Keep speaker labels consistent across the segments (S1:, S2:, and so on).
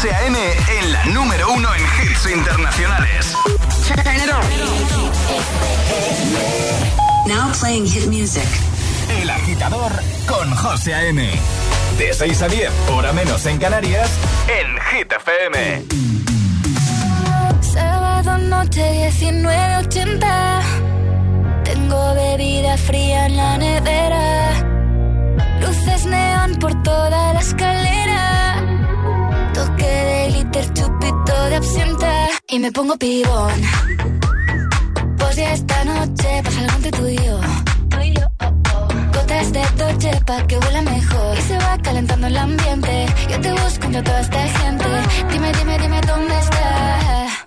S1: José A.M. en la número uno en hits internacionales.
S2: Now playing hit music.
S1: El agitador con José A.M. De 6 a 10, hora menos en Canarias, en Hit FM.
S3: Sábado noche 1980. Tengo bebida fría en la nevera. Luces neón por toda la escalera. De absenta. Y me pongo pibón. Pues ya esta noche pasa algo entre tú y yo. De Dolce pa' que huela mejor. Y se va calentando el ambiente. Yo te busco entre toda esta gente. Dime, dime, dime dónde está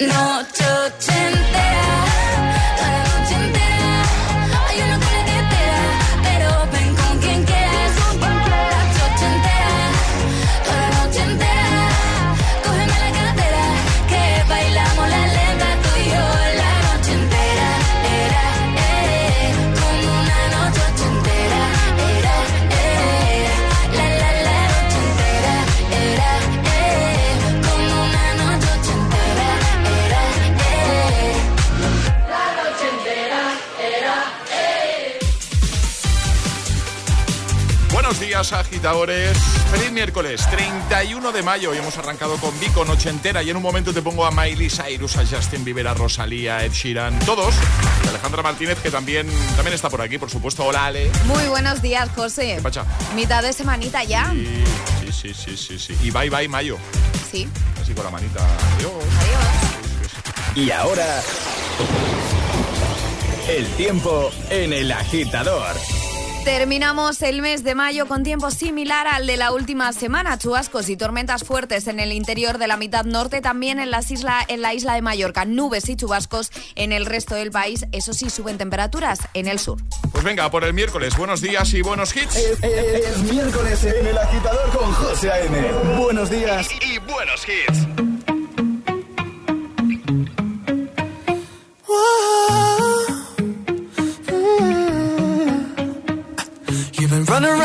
S3: No.
S4: Agitadores. Feliz miércoles, 31 de mayo y hemos arrancado con Vico Noche Entera y en un momento te pongo a Miley Cyrus, a Justin Bieber, a Rosalía, Ed Sheeran, todos. Y Alejandra Martínez que también, también está por aquí, por supuesto. Hola Ale.
S5: Muy buenos días, José.
S4: ¿Qué pacha?
S5: Mitad de semanita ya.
S4: Sí, sí, sí, sí, sí, Y bye bye mayo.
S5: Sí.
S4: Así con la manita.
S5: Adiós.
S1: Adiós. Y ahora... El tiempo en el agitador.
S5: Terminamos el mes de mayo con tiempo similar al de la última semana. Chubascos y tormentas fuertes en el interior de la mitad norte, también en, las isla, en la isla de Mallorca. Nubes y chubascos en el resto del país. Eso sí, suben temperaturas en el sur.
S4: Pues venga, por el miércoles. Buenos días y buenos hits.
S1: Es, miércoles en el agitador con José A.M. Buenos días
S4: y buenos hits.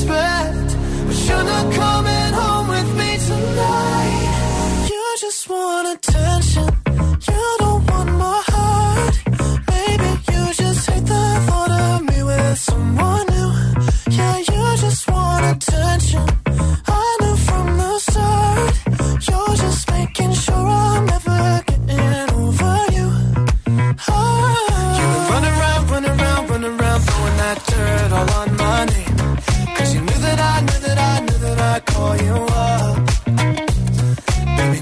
S6: expect. But you're not coming home with me
S7: tonight. You just want attention.
S2: You don't want my heart. Maybe you just hate the thought of me with someone new. Yeah, you just want attention. I knew from the start. You're just making sure I'm. I call you up. Baby,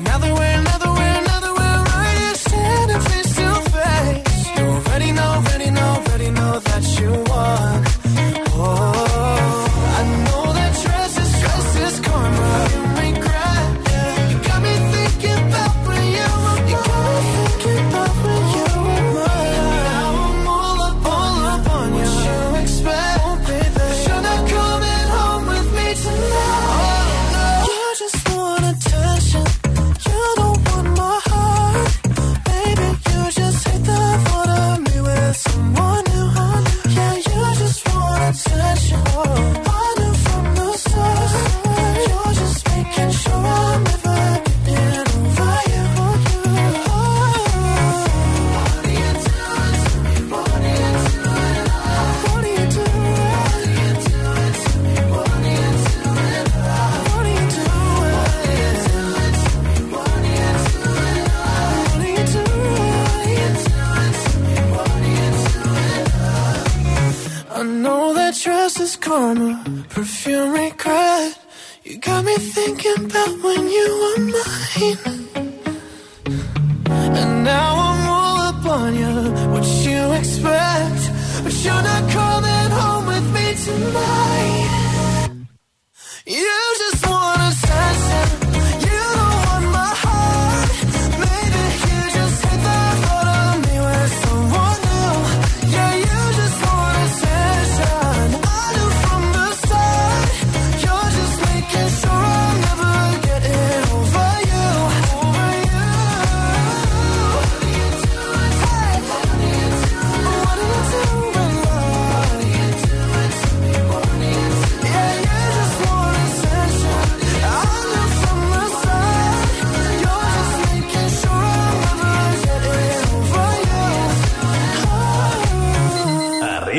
S2: are face to face, you already know, already know, already know that you want.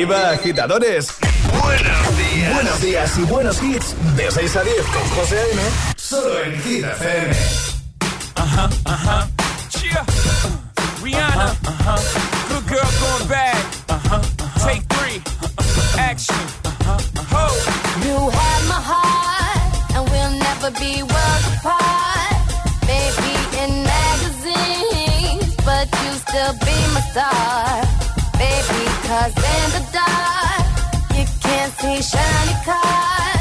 S2: Agitadores. Buenos días. Buenos días y buenos hits. De 6 a 10 con José A.M. Solo en Hit FM. Ajá, ajá. Chia. Rihanna. Ajá. Good girl going bad. Ajá. Take three. Action. Ho. You have my heart, and we'll never be worlds apart. Maybe in magazines, but you still be my star. Cause in the dark, you can't see
S1: shiny cars.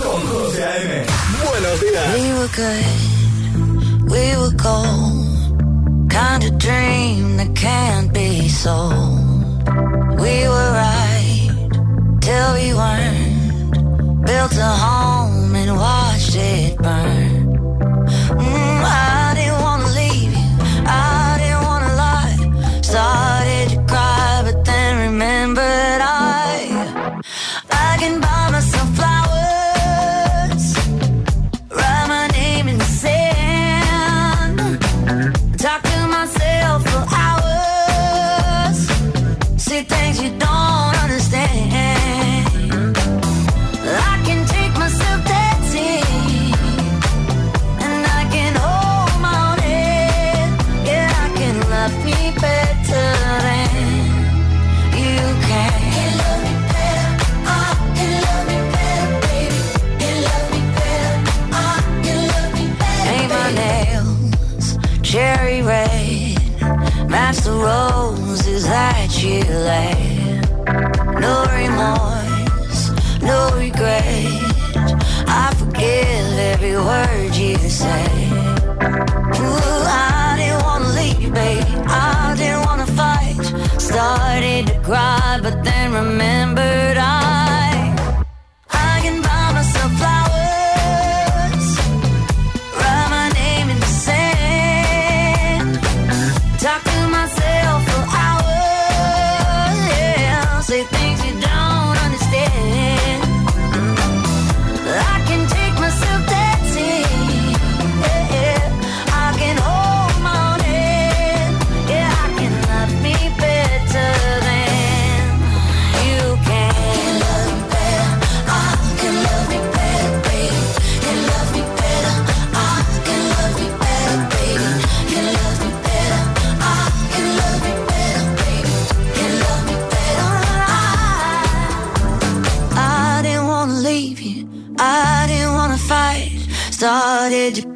S1: Con José A.M. Buenos días.
S8: We were we. Kind of dream that can't be sold.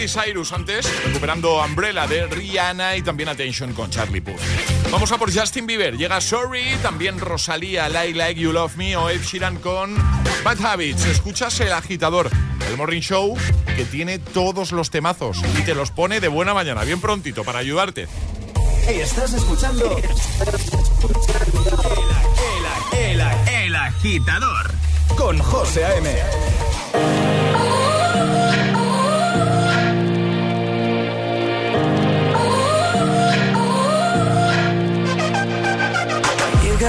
S4: Miley Cyrus antes, recuperando Umbrella de Rihanna y también Attention con Charlie Puth. Vamos a por Justin Bieber, llega Sorry, también Rosalía, Like Like You Love Me o Ed Sheeran con Bad Habits. Escuchas el agitador, el morning show que tiene todos los temazos y te los pone de buena mañana, bien prontito, para ayudarte.
S1: Estás escuchando el, el- el- agitador con José A.M.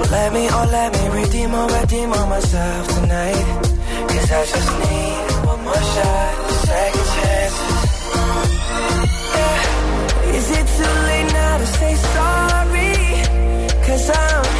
S6: So let me, oh let me redeem or redeem on myself tonight Cause I just need one more shot, second chances yeah. Is it too late now to say sorry? Cause I'm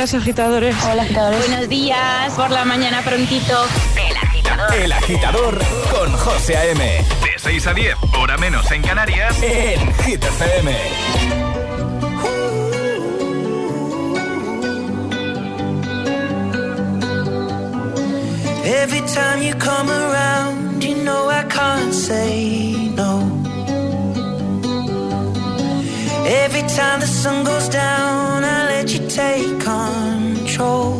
S6: días, agitadores. Hola, agitadores. Buenos días, por la
S1: mañana prontito. El agitador. El agitador con José A.M.
S3: De 6 a 10, hora menos en Canarias, en Hit FM. Every time you come around, you know I can't say no. Every time the sun goes down, I let you
S1: take control.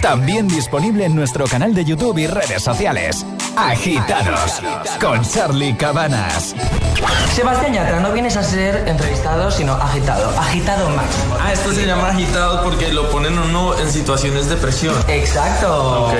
S1: También disponible en nuestro canal de YouTube y redes sociales. Agitados con Charlie Cabanas.
S9: Sebastián Yatra, no vienes a ser entrevistado, sino agitado. Agitado máximo.
S10: Ah, esto se llama agitado porque lo ponen uno en situaciones de presión.
S9: Exacto.
S10: Ok.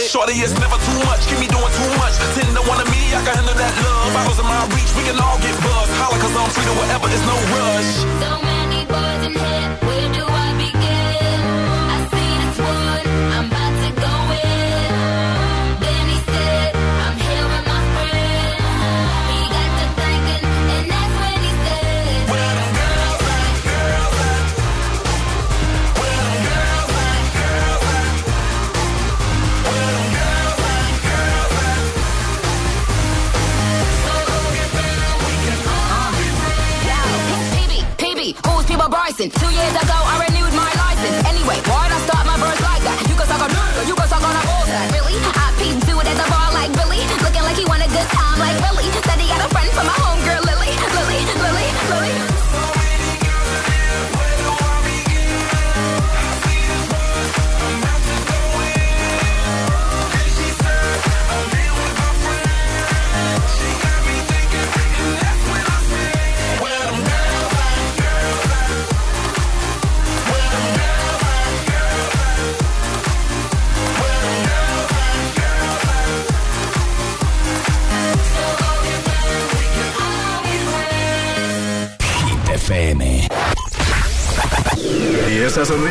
S8: Shorty, it's never too much. Keep me doing too much. Ten to one of me, I can handle that love. Bottles in my reach, we can all get buzzed. Holla, cause I'm free whatever, it's no rush.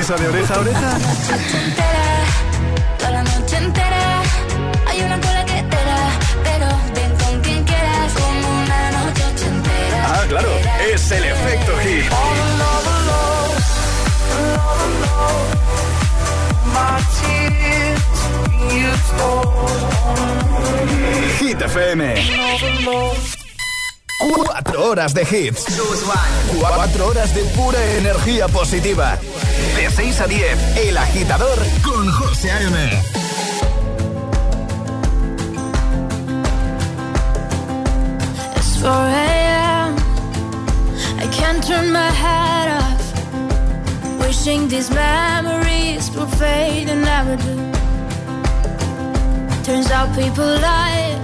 S1: Sonrisa de oreja a oreja?
S3: entera, toda la noche entera. Hay una cola que te da, pero ven con quien quieras, como una noche entera.
S1: Ah, claro, es el efecto hit. Hit FM. Cuatro horas de hits. Cuatro horas de pura energía positiva. De 6 a 10, El Agitador con José A.M.
S3: It's 4 a.m. I can't turn my head off. Wishing these memories will fade and never do. Turns out people lie.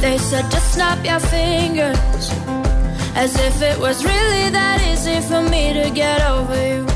S3: They said just snap your fingers. As if it was really that easy for me to get over you.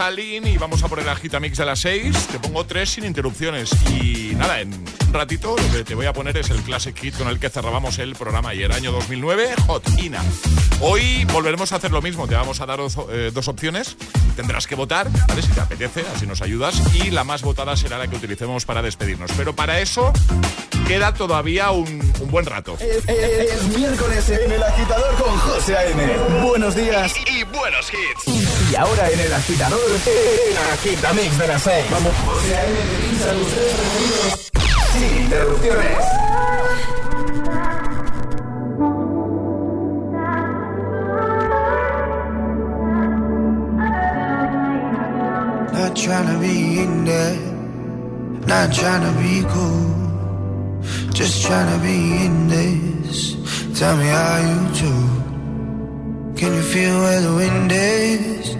S4: Con Rosalín y vamos a poner la gita mix de las 6. Te pongo tres sin interrupciones. Y nada, en un ratito lo que te voy a poner es el Classic Hit con el que cerrábamos el programa ayer, año 2009, Hot Ina. Hoy volveremos a hacer lo mismo. Te vamos a dar dos, eh, dos opciones. Tendrás que votar, ¿vale? Si te apetece, así nos ayudas. Y la más votada será la que utilicemos para despedirnos. Pero para eso queda todavía un, un buen rato.
S1: Es, es- es miércoles en El Agitador con José A.M. Buenos días
S4: y buenos hits.
S1: Y ahora en el agitador, en Agita Mix de las 6. Vamos. Sin interrupciones.
S11: Not trying to be in there, not trying to be cool, just trying to be in this. Tell me how you do. Can you feel where the wind is?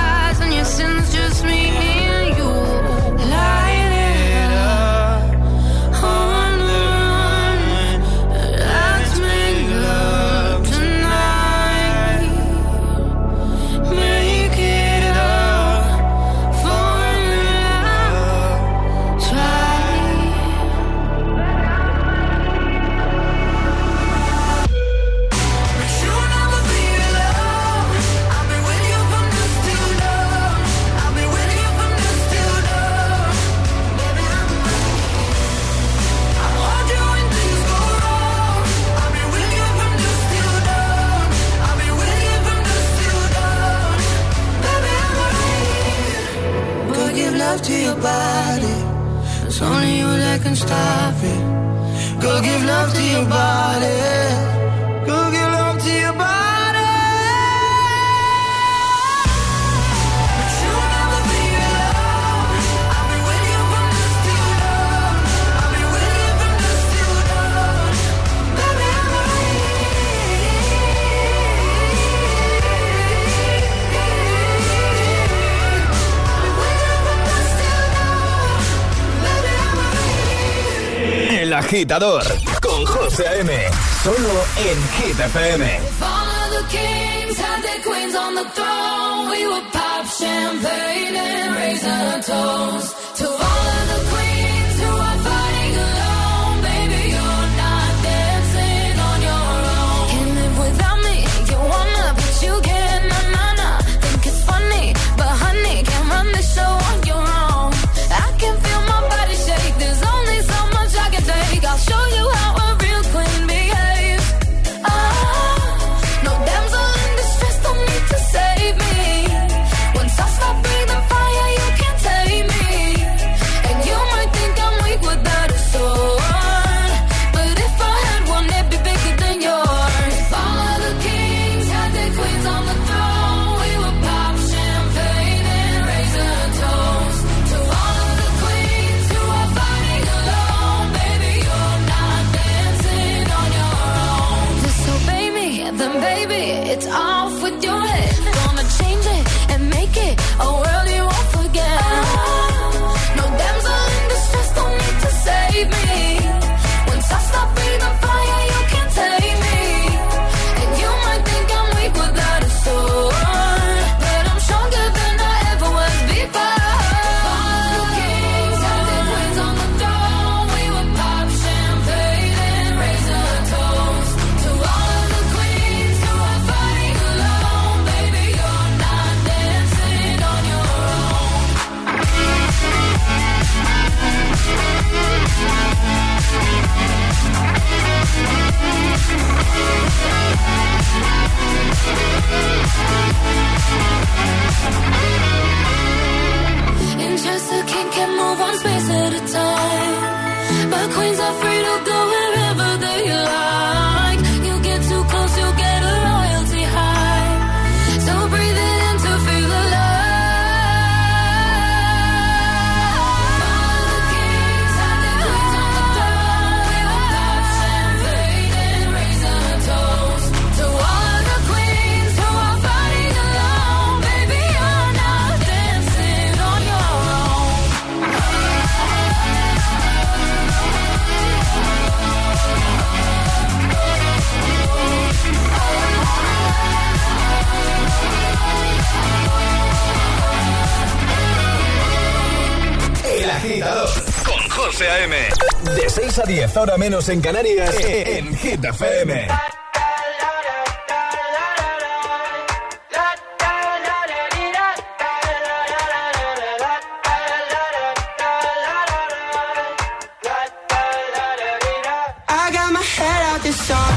S11: since just me and you.
S6: Life agitador con José A.M. Solo en Hit FM.
S8: If all of the kings had their queens on the throne, we would pop champagne and raise a toast. it's all
S1: A.M. De 6 a 10, ahora menos en Canarias, en Hit FM.
S12: I got my head out the sunroof.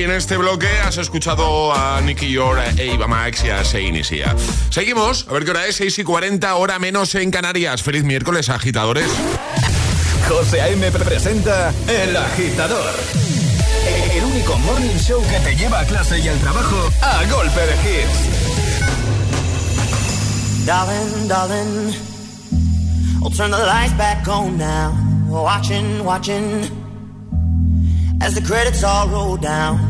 S4: 6. Y en este bloque has escuchado a Nicky York, e Eva Max y a Sein y Sia. Seguimos, a ver qué hora es, 6 y 40, hora menos en Canarias. Feliz miércoles, agitadores.
S1: José A.M. presenta El Agitador. El único morning show que te lleva a clase y al trabajo a golpe de hits.
S13: Darling, darling, I'll turn the lights back on now. Watching, watching, as the credits all roll down.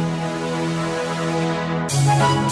S13: At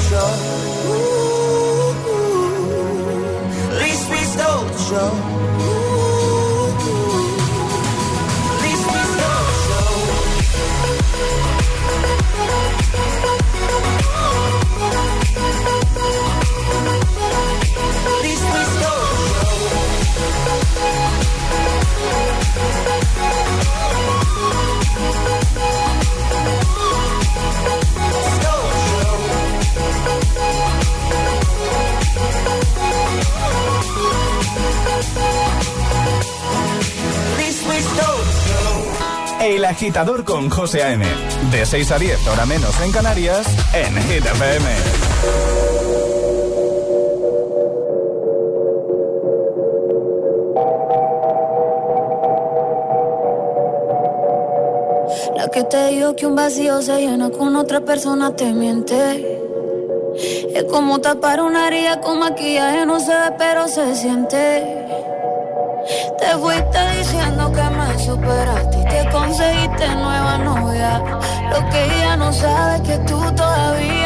S13: show. Ooh, ooh. Please, please don't show.
S1: El agitador con José A.M. De 6 a 10, hora menos en Canarias, en Hit FM.
S3: La que te dijo que un vacío se llena con otra persona te miente. Es como tapar una herida con maquillaje, no se ve, pero se siente. Te fuiste diciendo que me superaste conseguiste nueva novia. Lo que ella no sabe es que tú todavía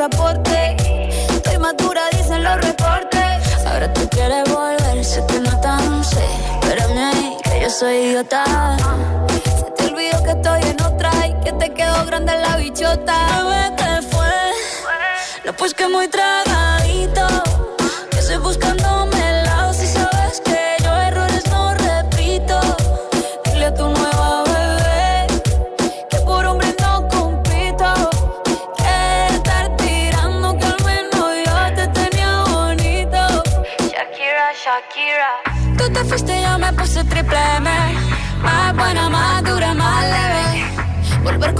S3: pasaporte. Estoy madura, dicen los reportes. Ahora tú quieres volver, sé que no tan sé. Espérame que yo soy idiota. Se te olvidó que estoy en otra y que te quedó grande la bichota. Bebé, ¿qué fue? No, pues que muy tragadito.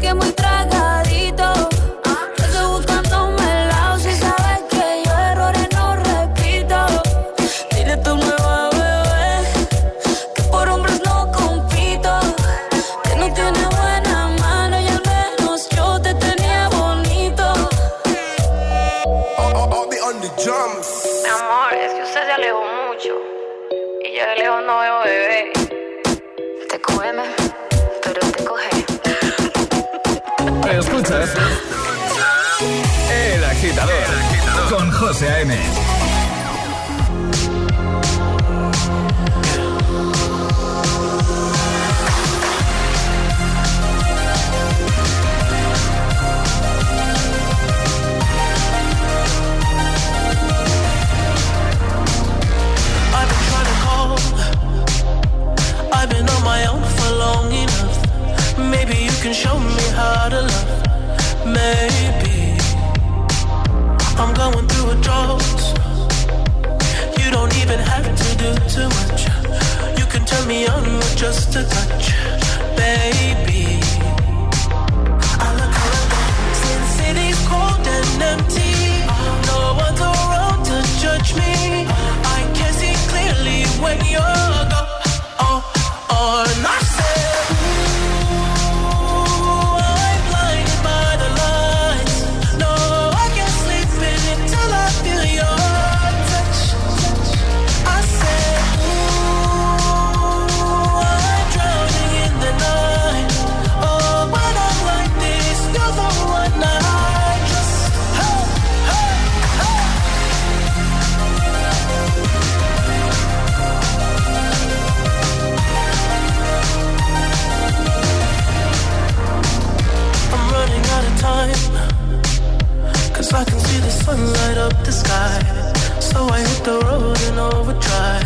S3: Que muy tragadito.
S1: Con José A.M.
S2: just a touch, baby. the road in overdrive.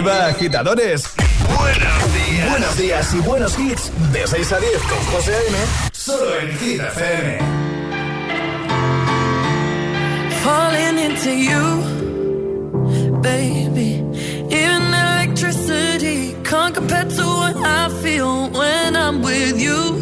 S8: Arriba, agitadores. Buenos días. Buenos días y buenos hits. De 6 a 10 con José A.M. Solo en Hit FM.
S6: Falling into you, baby. Even electricity can't compare to what I feel when I'm with you.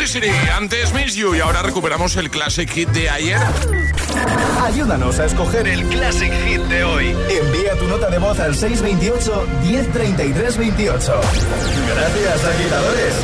S6: Electricity.
S4: Antes Miss You y ahora recuperamos el Classic Hit de ayer.
S8: Ayúdanos a escoger el Classic Hit de hoy. Envía tu nota de voz al 628-103328. Gracias, agitadores.